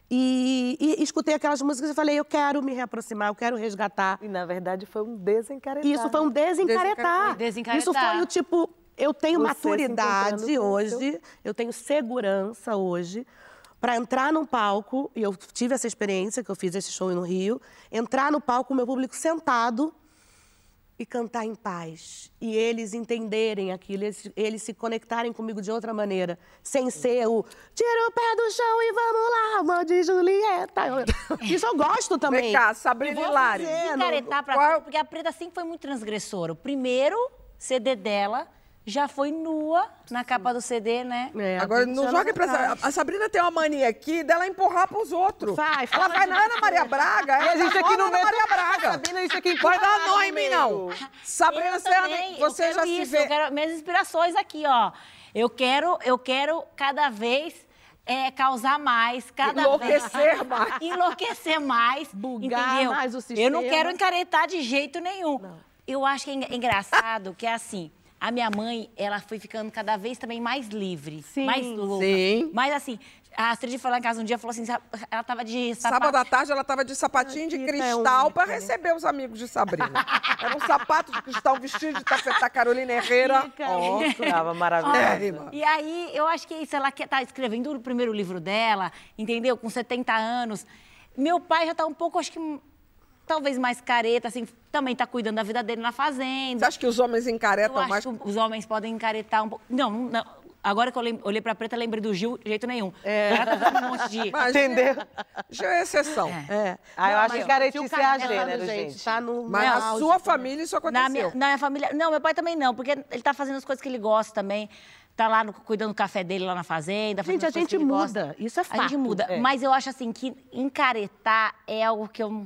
E, e escutei aquelas músicas e falei, eu quero me reaproximar, eu quero resgatar. E na verdade foi um desencaretar. Isso foi um desencaretar. Desencaretar. Isso foi o tipo, eu tenho Você maturidade hoje, eu tenho segurança hoje para entrar num palco, e eu tive essa experiência, que eu fiz esse show no Rio, entrar no palco com o meu público sentado e cantar em paz. E eles entenderem aquilo, eles, eles se conectarem comigo de outra maneira, sem ser o tira o pé do chão e vamos lá, amor de Julieta. (laughs) Isso eu gosto também. Vem cá, Sabrina Eu vou Hilário. Encaretar pra Qual- porque a Preta sempre foi muito transgressora. O primeiro CD dela já foi nua na capa do CD, né? É, Agora, 20 não joga pra. A Sabrina tem uma mania aqui dela empurrar pros outros. Vai, Ela fala vai na Ana Maria Braga. E a gente aqui no Ana meio. Maria Braga. Sabrina, isso aqui Vai dar nó em mim, não. Sabrina, Eu você, também, eu você quero já se isso, vê... Eu quero minhas inspirações aqui, ó. Eu quero, eu quero cada vez é, causar mais, cada Enlouquecer vez. mais. (laughs) Enlouquecer mais. Bugar entendeu? mais o Eu não sistema. quero encaretar de jeito nenhum. Eu acho que é engraçado que é assim. A minha mãe, ela foi ficando cada vez também mais livre. Sim, mais louca. sim. Mas assim, a Astrid foi lá em casa um dia e falou assim: ela tava de sapato. Sábado à tarde ela tava de sapatinho de Anitta é cristal pra né? receber os amigos de Sabrina. Era um sapato de cristal vestido de tafetá Carolina Herrera. Ó. Tava maravilhoso. É, irmã. E aí, eu acho que isso, ela tá escrevendo o primeiro livro dela, entendeu? Com 70 anos. Meu pai já tá um pouco, acho que, talvez mais careta, assim, também tá cuidando da vida dele na Você fazenda. acha que os homens Eu encaretam acho mais? que os homens podem encaretar um pouco. Não, não. Agora que eu lem- olhei pra preta, lembrei do Gil, de jeito nenhum. É. Ela tá um monte de... (laughs) Mas Entendeu? Já é exceção. É. Ah, eu acho que caretice é a gênero, gente. Tá no Mas na sua também. família isso aconteceu. Na minha, na minha família. Não, meu pai também não, porque ele tá fazendo as coisas que ele gosta também. Tá lá no- cuidando do café dele lá na fazenda. Gente, a gente muda, gosta. isso é A gente fato. muda. É. Mas eu acho assim que encaretar é algo que eu.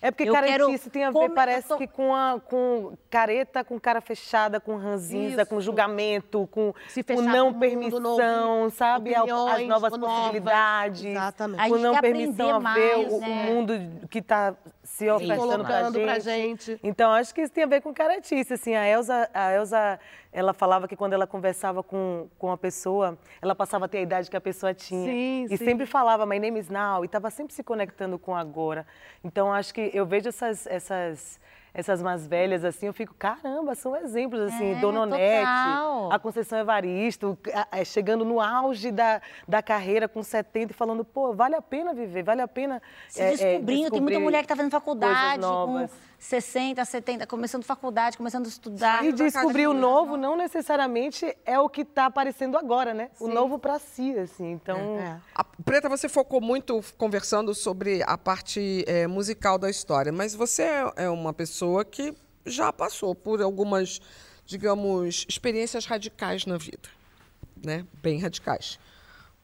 É porque Eu caretice quero tem a ver, parece tô- que com, a, com careta, com cara fechada, com ranzinza, com Isso. julgamento, com, Se com fechar não permissão, novo, sabe? Ao- As opiniões novas novas. possibilidades. Exatamente. A Com gente não quer permissão a ver mais, o, o né? mundo que está se ofertando colocando gente. pra gente. Então, acho que isso tem a ver com caretice. Assim, a Elsa, a Elsa, ela falava que quando ela conversava com, com a pessoa, ela passava a ter a idade que a pessoa tinha. Sim, e sim. sempre falava, my name is now, e estava sempre se conectando com agora. Então, acho que eu vejo essas, essas, essas mais velhas, assim, eu fico, caramba, são exemplos, assim, É, Dona Onete, total. a Conceição Evaristo, a- a- chegando no auge da, da carreira com 70 e falando, pô, vale a pena viver, vale a pena Se é, é, descobrindo. tem muita descobrir mulher que tá fazendo faculdade com 60, 70, começando faculdade, começando a estudar. E descobrir o novo não necessariamente é o que está aparecendo agora, né? O novo para si, assim. Então, É. A Preta, você focou muito conversando sobre a parte eh, musical da história, mas você é- é uma pessoa que já passou por algumas, digamos, experiências radicais na vida, né? Bem radicais.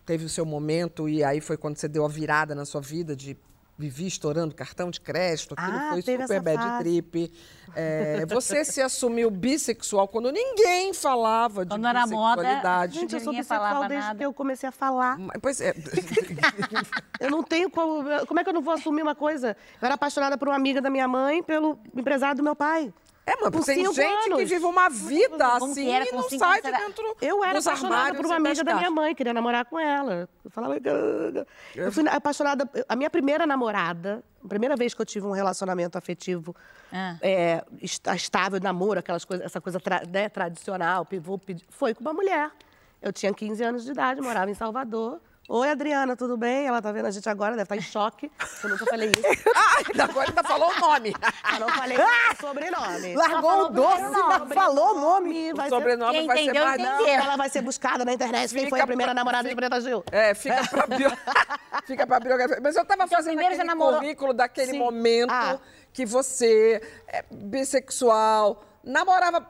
Teve o seu momento e aí foi quando você deu a virada na sua vida de viver estourando cartão de crédito, aquilo Ah, foi super bad fase. trip. Eh, você se assumiu bissexual quando ninguém falava de Quando era moda, bissexualidade. Gente, eu sou bissexual desde nada. que eu comecei a falar. Mas, Pois é. (laughs) Eu não tenho como. Como é que eu não vou assumir uma coisa? Eu era apaixonada por uma amiga da minha mãe, pelo empresário do meu pai. É, mas Por tem gente que anos. vive uma vida Como assim que era e não cinco sai de dentro Eu era dos apaixonada armários por uma amiga da minha mãe, queria namorar com ela. Eu falava. Eu fui apaixonada. A minha primeira namorada, a primeira vez que eu tive um relacionamento afetivo Ah. é, est- estável, namoro, aquelas coisas, essa coisa tra- né, tradicional, pivô, pedi- foi com uma mulher. Eu tinha 15 anos de idade, morava em Salvador. Oi, Adriana, tudo bem? Ela tá vendo a gente agora, deve estar em choque. Eu nunca falei isso. (laughs) Ah, agora ainda falou o nome. Eu não falei o sobrenome. largou o doce, ainda falou o nome. O sobrenome Quem vai ser mais... Ela vai ser buscada na internet. Quem Fica foi a primeira pra- namorada de fica- Preta Gil? É, fica pra, (laughs) bio... fica pra biografia. Mas eu tava fazendo primeiro você aquele namorou- currículo daquele Sim. momento Ah. que você é bissexual, namorava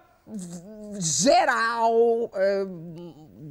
geral, é,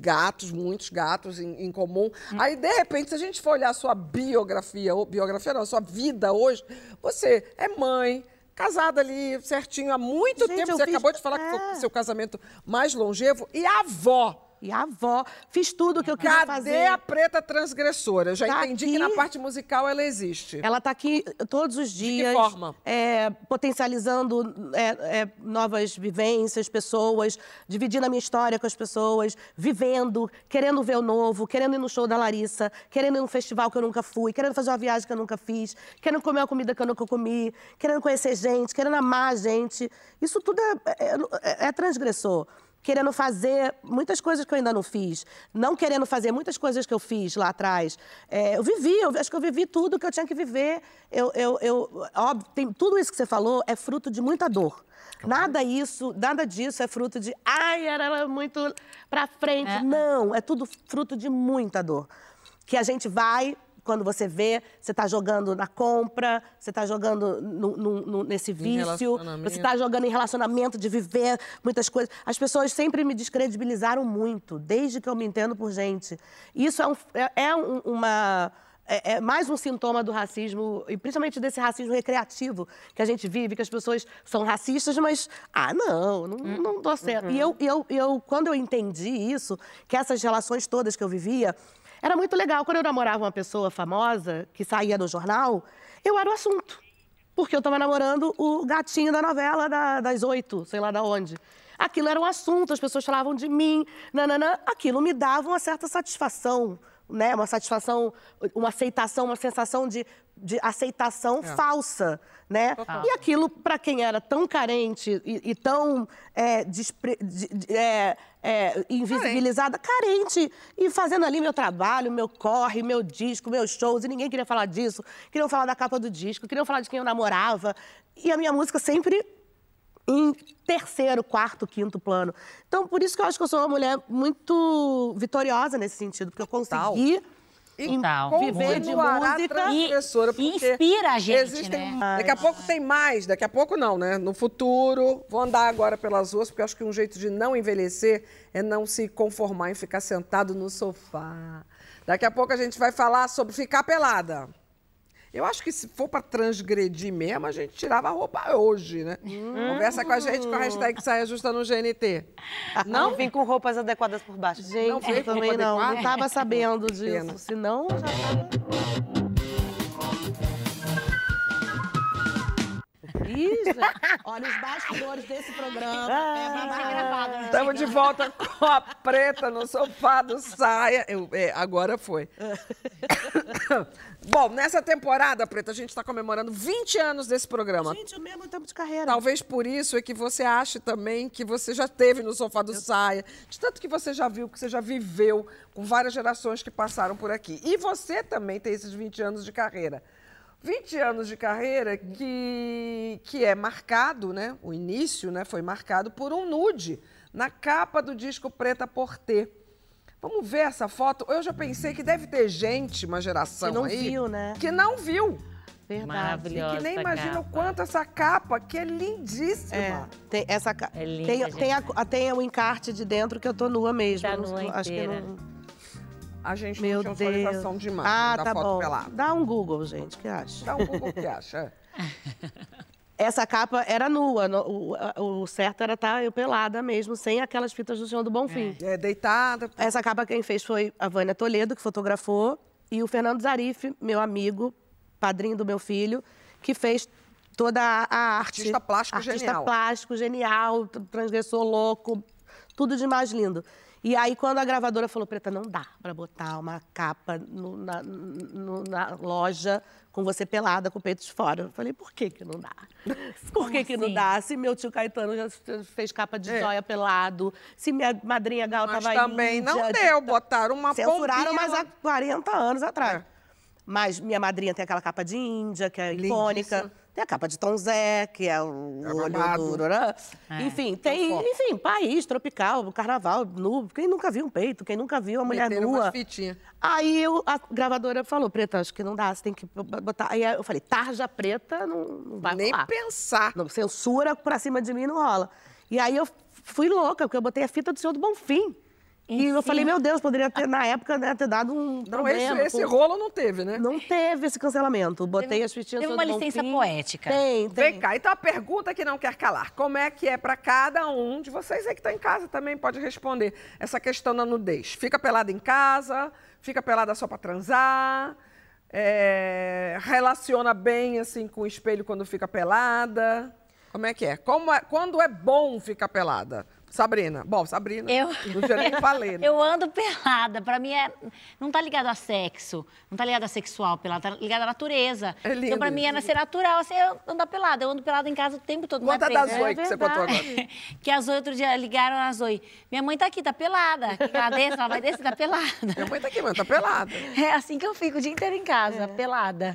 gatos, muitos gatos em, em comum. Hum. Aí, de repente, se a gente for olhar a sua biografia, ou biografia não, a sua vida hoje, você é mãe, casada ali certinho há muito Gente, tempo. Você fiz- acabou de falar que foi é. o seu casamento mais longevo. E avó. E a avó. Fiz tudo o que eu queria Cadê fazer. a preta transgressora? Eu já Tá entendi que aqui. na parte musical ela existe. Ela está aqui todos os dias. forma? é, potencializando é, é, novas vivências, pessoas, dividindo a minha história com as pessoas, vivendo, querendo ver o novo, querendo ir no show da Larissa, querendo ir num festival que eu nunca fui, querendo fazer uma viagem que eu nunca fiz, querendo comer uma comida que eu nunca comi, querendo conhecer gente, querendo amar gente. Isso tudo é, é- é- é transgressor. Querendo fazer muitas coisas que eu ainda não fiz. Não querendo fazer muitas coisas que eu fiz lá atrás. É, eu vivi, eu acho que eu vivi tudo que eu tinha que viver. Eu, eu, eu, óbvio, tem, tudo isso que você falou é fruto de muita dor. Nada isso, nada disso é fruto de, ai, era muito pra frente. Não, é tudo fruto de muita dor. Que a gente vai quando você vê, você está jogando na compra, você está jogando no- no- no- nesse vício, você está jogando em relacionamento, de viver muitas coisas. As pessoas sempre me descredibilizaram muito, desde que eu me entendo por gente. Isso é, um- é- é um- uma. É, é mais um sintoma do racismo, e principalmente desse racismo recreativo que a gente vive, que as pessoas são racistas, mas, ah, não, não, não dou certo. E eu, eu, eu, quando eu entendi isso, que essas relações todas que eu vivia, era muito legal. Quando eu namorava uma pessoa famosa, que saía no jornal, eu era o assunto. Porque eu estava namorando o gatinho da novela da- das oito, sei lá da onde. Aquilo era um assunto, as pessoas falavam de mim, nananã. Aquilo me dava uma certa satisfação, né? Uma satisfação, uma aceitação, uma sensação de, de aceitação falsa, né? E aquilo, para quem era tão carente e, e tão é, despre- de- de- é, é, invisibilizada, carente, e fazendo ali meu trabalho, meu corre, meu disco, meus shows, e ninguém queria falar disso. Queriam falar da capa do disco, queriam falar de quem eu namorava. E a minha música sempre em terceiro, quarto, quinto plano. Então, por isso que eu acho que eu sou uma mulher muito vitoriosa nesse sentido, porque eu consegui Total. viver de música. transgressora, E porque inspira a gente, existem- né? Daqui a pouco tem mais, daqui a pouco não, né? No futuro, vou andar agora pelas ruas, porque acho que um jeito de não envelhecer é não se conformar em ficar sentado no sofá. Daqui a pouco a gente vai falar sobre ficar pelada. Eu acho que se for para transgredir mesmo, a gente tirava a roupa hoje, né? Conversa com a gente com a hashtag Saia Justa no GNT. Não vim com roupas adequadas por baixo. Gente, Não eu também não. Não adequada? estava (laughs) sabendo disso. Pena. Senão, já tava... Gente, (laughs) olha os bastidores desse programa. é babado. Estamos de volta (laughs) com a preta no sofá do saia. Eu- é, agora foi. (laughs) Bom, nessa temporada, Preta, a gente está comemorando 20 anos desse programa. Gente, o mesmo tempo de carreira. Talvez por isso é que você ache também que você já teve no sofá do saia, de tanto que você já viu, que você já viveu com várias gerações que passaram por aqui. E você também tem esses 20 anos de carreira. 20 anos de carreira que, que é marcado, né? O início né, foi marcado por um nude na capa do disco Preta Porter. Vamos ver essa foto? Eu já pensei que deve ter gente, uma geração Que não aí, viu, né? que não viu. Verdade. E que nem imagina o capa. quanto essa capa, que é lindíssima. É, tem essa ca- É linda, tem, tem, a, tem o encarte de dentro que eu tô nua mesmo. Tá nua acho que inteira. não. A gente Meu não tinha Deus. autorização de imagem ah, da tá foto bom. pelada. Dá um Google, gente, que acha? Dá um Google o que acha. (laughs) Essa capa era nua. no- o, o certo era estar eu pelada mesmo, sem aquelas fitas do Senhor do Bonfim. É deitada. Essa capa quem fez foi a Vânia Toledo, que fotografou, e o Fernando Zarif, meu amigo, padrinho do meu filho, que fez toda a a arte. Artista plástico Artista genial. plástico, genial, transgressor louco, tudo de mais lindo. E aí, quando a gravadora falou, Preta, não dá para botar uma capa no- na, no- na loja com você pelada, com o peito de fora. Eu falei, por que que não dá? (laughs) Por que que não assim? dá? Se meu tio Caetano já fez capa de É. joia pelado, se minha madrinha Gal Mas tava também não índia, deu, de- botaram uma Censuraram, mas há 40 anos atrás. É. Mas minha madrinha tem aquela capa de Índia, que é Lindíssima. icônica. Tem a capa de Tom Zé, que é o É olho duro. né? Enfim, tem, enfim, país, tropical, carnaval, nu. Quem nunca viu um peito? Quem nunca viu uma mulher Meteram nua? Aí eu- a gravadora falou, Preta, acho que não dá, você tem que botar. Aí eu falei, tarja preta não, não vai Nem rolar. pensar. Não, censura pra cima de mim não rola. E aí eu fui louca, porque eu botei a fita do Senhor do Bonfim. E eu falei, meu Deus, poderia ter, na época, né, ter dado um Não, esse, problema. esse com- rolo não teve, né? Não teve esse cancelamento. Botei as fitinhas teve uma licença Bonfim. poética. Tem, tem. Vem cá, então a pergunta que não quer calar. Como é que é pra cada um de vocês aí que está em casa também pode responder essa questão da nudez? Fica pelada em casa? Fica pelada só pra transar? É, relaciona bem assim com o espelho quando fica pelada? Como é que é? Como é- Quando é bom ficar pelada? Sabrina. Bom, Sabrina. Eu, Não tinha nem falei. né? (laughs) eu ando pelada. Pra mim, é, não tá ligado a sexo. Não tá ligado a sexual pelada. Tá ligado à natureza. É lindo então, pra mim, é ser natural. Assim, eu andar pelada. Eu ando pelada em casa o tempo todo. não é Conta preta. da Zoe que você contou agora. (laughs) que a Zoe, outro dia, ligaram a Zoe. Minha mãe tá aqui, tá pelada. Que ela desce, ela vai descer, tá pelada. Minha mãe tá aqui, mãe, tá pelada. É assim que eu fico o dia inteiro em casa, É. pelada.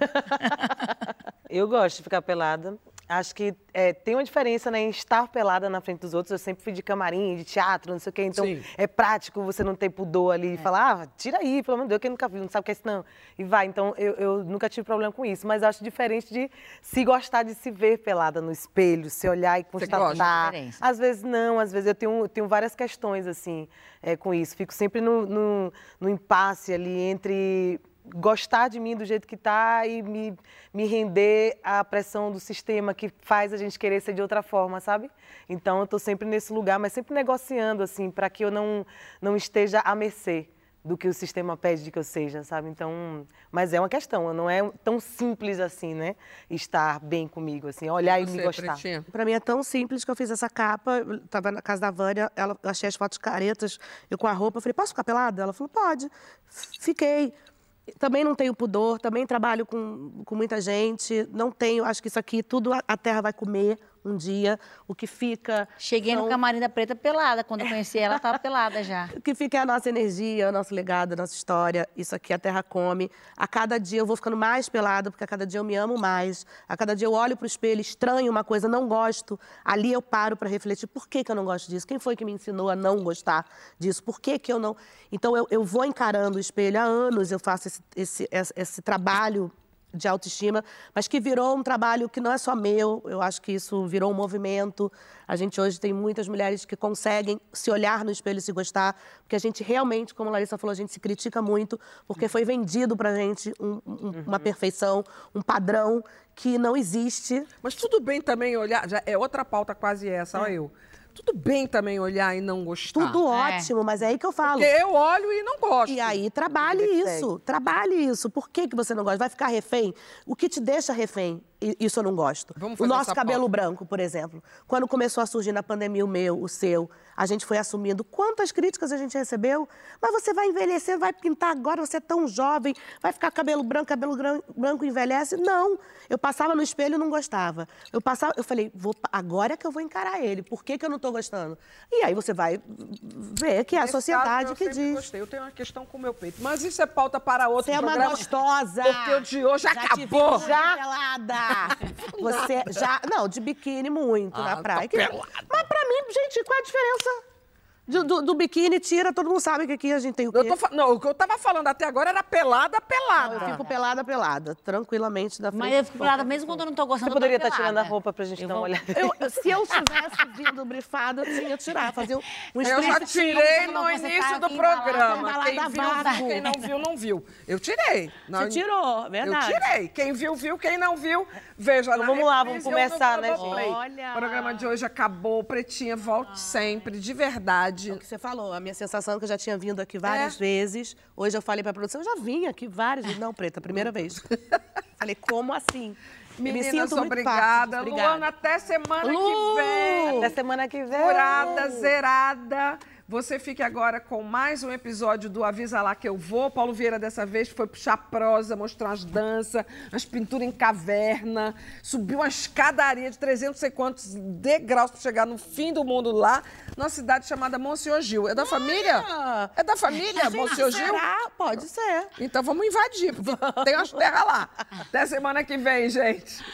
Eu gosto de ficar pelada. Acho que é, tem uma diferença né, em estar pelada na frente dos outros. Eu sempre fui de camarim, de teatro, não sei o quê. Então Sim. é prático você não ter pudor ali e falar, ah, tira aí, pelo amor de Deus, quem nunca viu, não sabe o que é isso, não. E vai. Então eu, eu nunca tive problema com isso. Mas acho diferente de se gostar de se ver pelada no espelho, se olhar e gosta? constatar. Diferença. Às vezes não, às vezes eu tenho, eu tenho várias questões assim é, com isso. Fico sempre no, no, no impasse ali entre gostar de mim do jeito que tá e me, me render à pressão do sistema que faz a gente querer ser de outra forma, sabe? Então eu tô sempre nesse lugar, mas sempre negociando assim para que eu não não esteja à mercê do que o sistema pede de que eu seja, sabe? Então, mas é uma questão, não é tão simples assim, né? Estar bem comigo assim, olhar e me Você, gostar. Pretinha? Pra mim é tão simples que eu fiz essa capa, tava na casa da Vânia, ela, eu achei as fotos caretas, eu com a roupa, eu falei, posso ficar pelada? Ela falou, pode. Fiquei. Também não tenho pudor, também trabalho com, com muita gente, não tenho, acho que isso aqui tudo a, a terra vai comer um dia, o que fica... Cheguei no são- camarim da Preta pelada. Quando eu conheci ela, ela tava pelada já. (laughs) O que fica é a nossa energia, o nosso legado, a nossa história. Isso aqui a terra come. A cada dia eu vou ficando mais pelada, porque a cada dia eu me amo mais. A cada dia eu olho para o espelho, estranho uma coisa, não gosto. Ali eu paro para refletir por que, que eu não gosto disso. Quem foi que me ensinou a não gostar disso? Por que, que eu não. Então eu, eu vou encarando o espelho há anos, eu faço esse, esse, esse, esse trabalho de autoestima, mas que virou um trabalho que não é só meu, eu acho que isso virou um movimento. A gente hoje tem muitas mulheres que conseguem se olhar no espelho e se gostar, porque a gente realmente, como a Larissa falou, a gente se critica muito, porque foi vendido pra gente um- um- uma perfeição, um padrão que não existe. Mas tudo bem também olhar. Já é outra pauta quase essa, olha eu. Tudo bem também olhar e não gostar. Tudo É. ótimo, mas é aí que eu falo. Porque eu olho e não gosto. E aí, trabalhe isso, trabalhe isso. Por que, que você não gosta? Vai ficar refém? O que te deixa refém? Isso eu não gosto. Vamos o nosso cabelo pauta. branco, por exemplo. Quando começou a surgir na pandemia o meu, o seu, a gente foi assumindo quantas críticas a gente recebeu. Mas você vai envelhecer, vai pintar agora, você é tão jovem, vai ficar cabelo branco, cabelo branco envelhece. Não. Eu passava no espelho e não gostava. Eu passava, eu falei, vou, agora é que eu vou encarar ele. Por que, que eu não estou gostando? E aí você vai ver que é a Nesse sociedade que diz. Gostei. Eu tenho uma questão com o meu peito. Mas isso é pauta para outro Você é uma programa. gostosa. Porque o de hoje Já acabou. já pelada. (laughs) Você já... Não, de biquíni muito Ah, na praia. Que- pelada. Mas pra mim, gente, qual é a diferença? Do, do- do biquíni, tira, todo mundo sabe que aqui a gente tem o quê? Eu tô fa- Não, o que eu tava falando até agora era pelada, pelada. Eu fico pelada, pelada, tranquilamente da frente. Mas eu fico pelada mesmo quando eu não tô gostando. Você poderia estar tirando a roupa pra gente Eu dar uma vou- olhada. Eu- se eu tivesse vindo brifada, eu tinha que tirar, fazer um, um Eu já tirei no tá início do programa. Quem viu, viu. (laughs) Quem não viu, não viu. Eu tirei. Não, Você tirou, verdade. Eu tirei. Quem viu, viu. Quem não viu, veja Então vamos lá, vamos começar, né, Globoplay. Olha. O programa de hoje acabou. Pretinha, volte sempre, de verdade. É o que você falou, a minha sensação é que eu já tinha vindo aqui várias É. vezes. Hoje eu falei pra produção, eu já vim aqui várias vezes. Não, Preta, primeira vez. (laughs) falei, como assim? Meninas, Me sinto obrigada. parte. Luana, até semana Lu! que vem. Até semana que vem. Curada, zerada. Você fique agora com mais um episódio do Avisa Lá Que Eu Vou. Paulo Vieira dessa vez foi puxar prosa, mostrar as danças, as pinturas em caverna, subiu uma escadaria de 300 e sei quantos degraus para chegar no fim do mundo lá, numa cidade chamada Monsenhor Gil. É da família? É da família, Monsenhor Gil? Será? Pode ser. Então vamos invadir, tem umas terras lá. Até semana que vem, gente.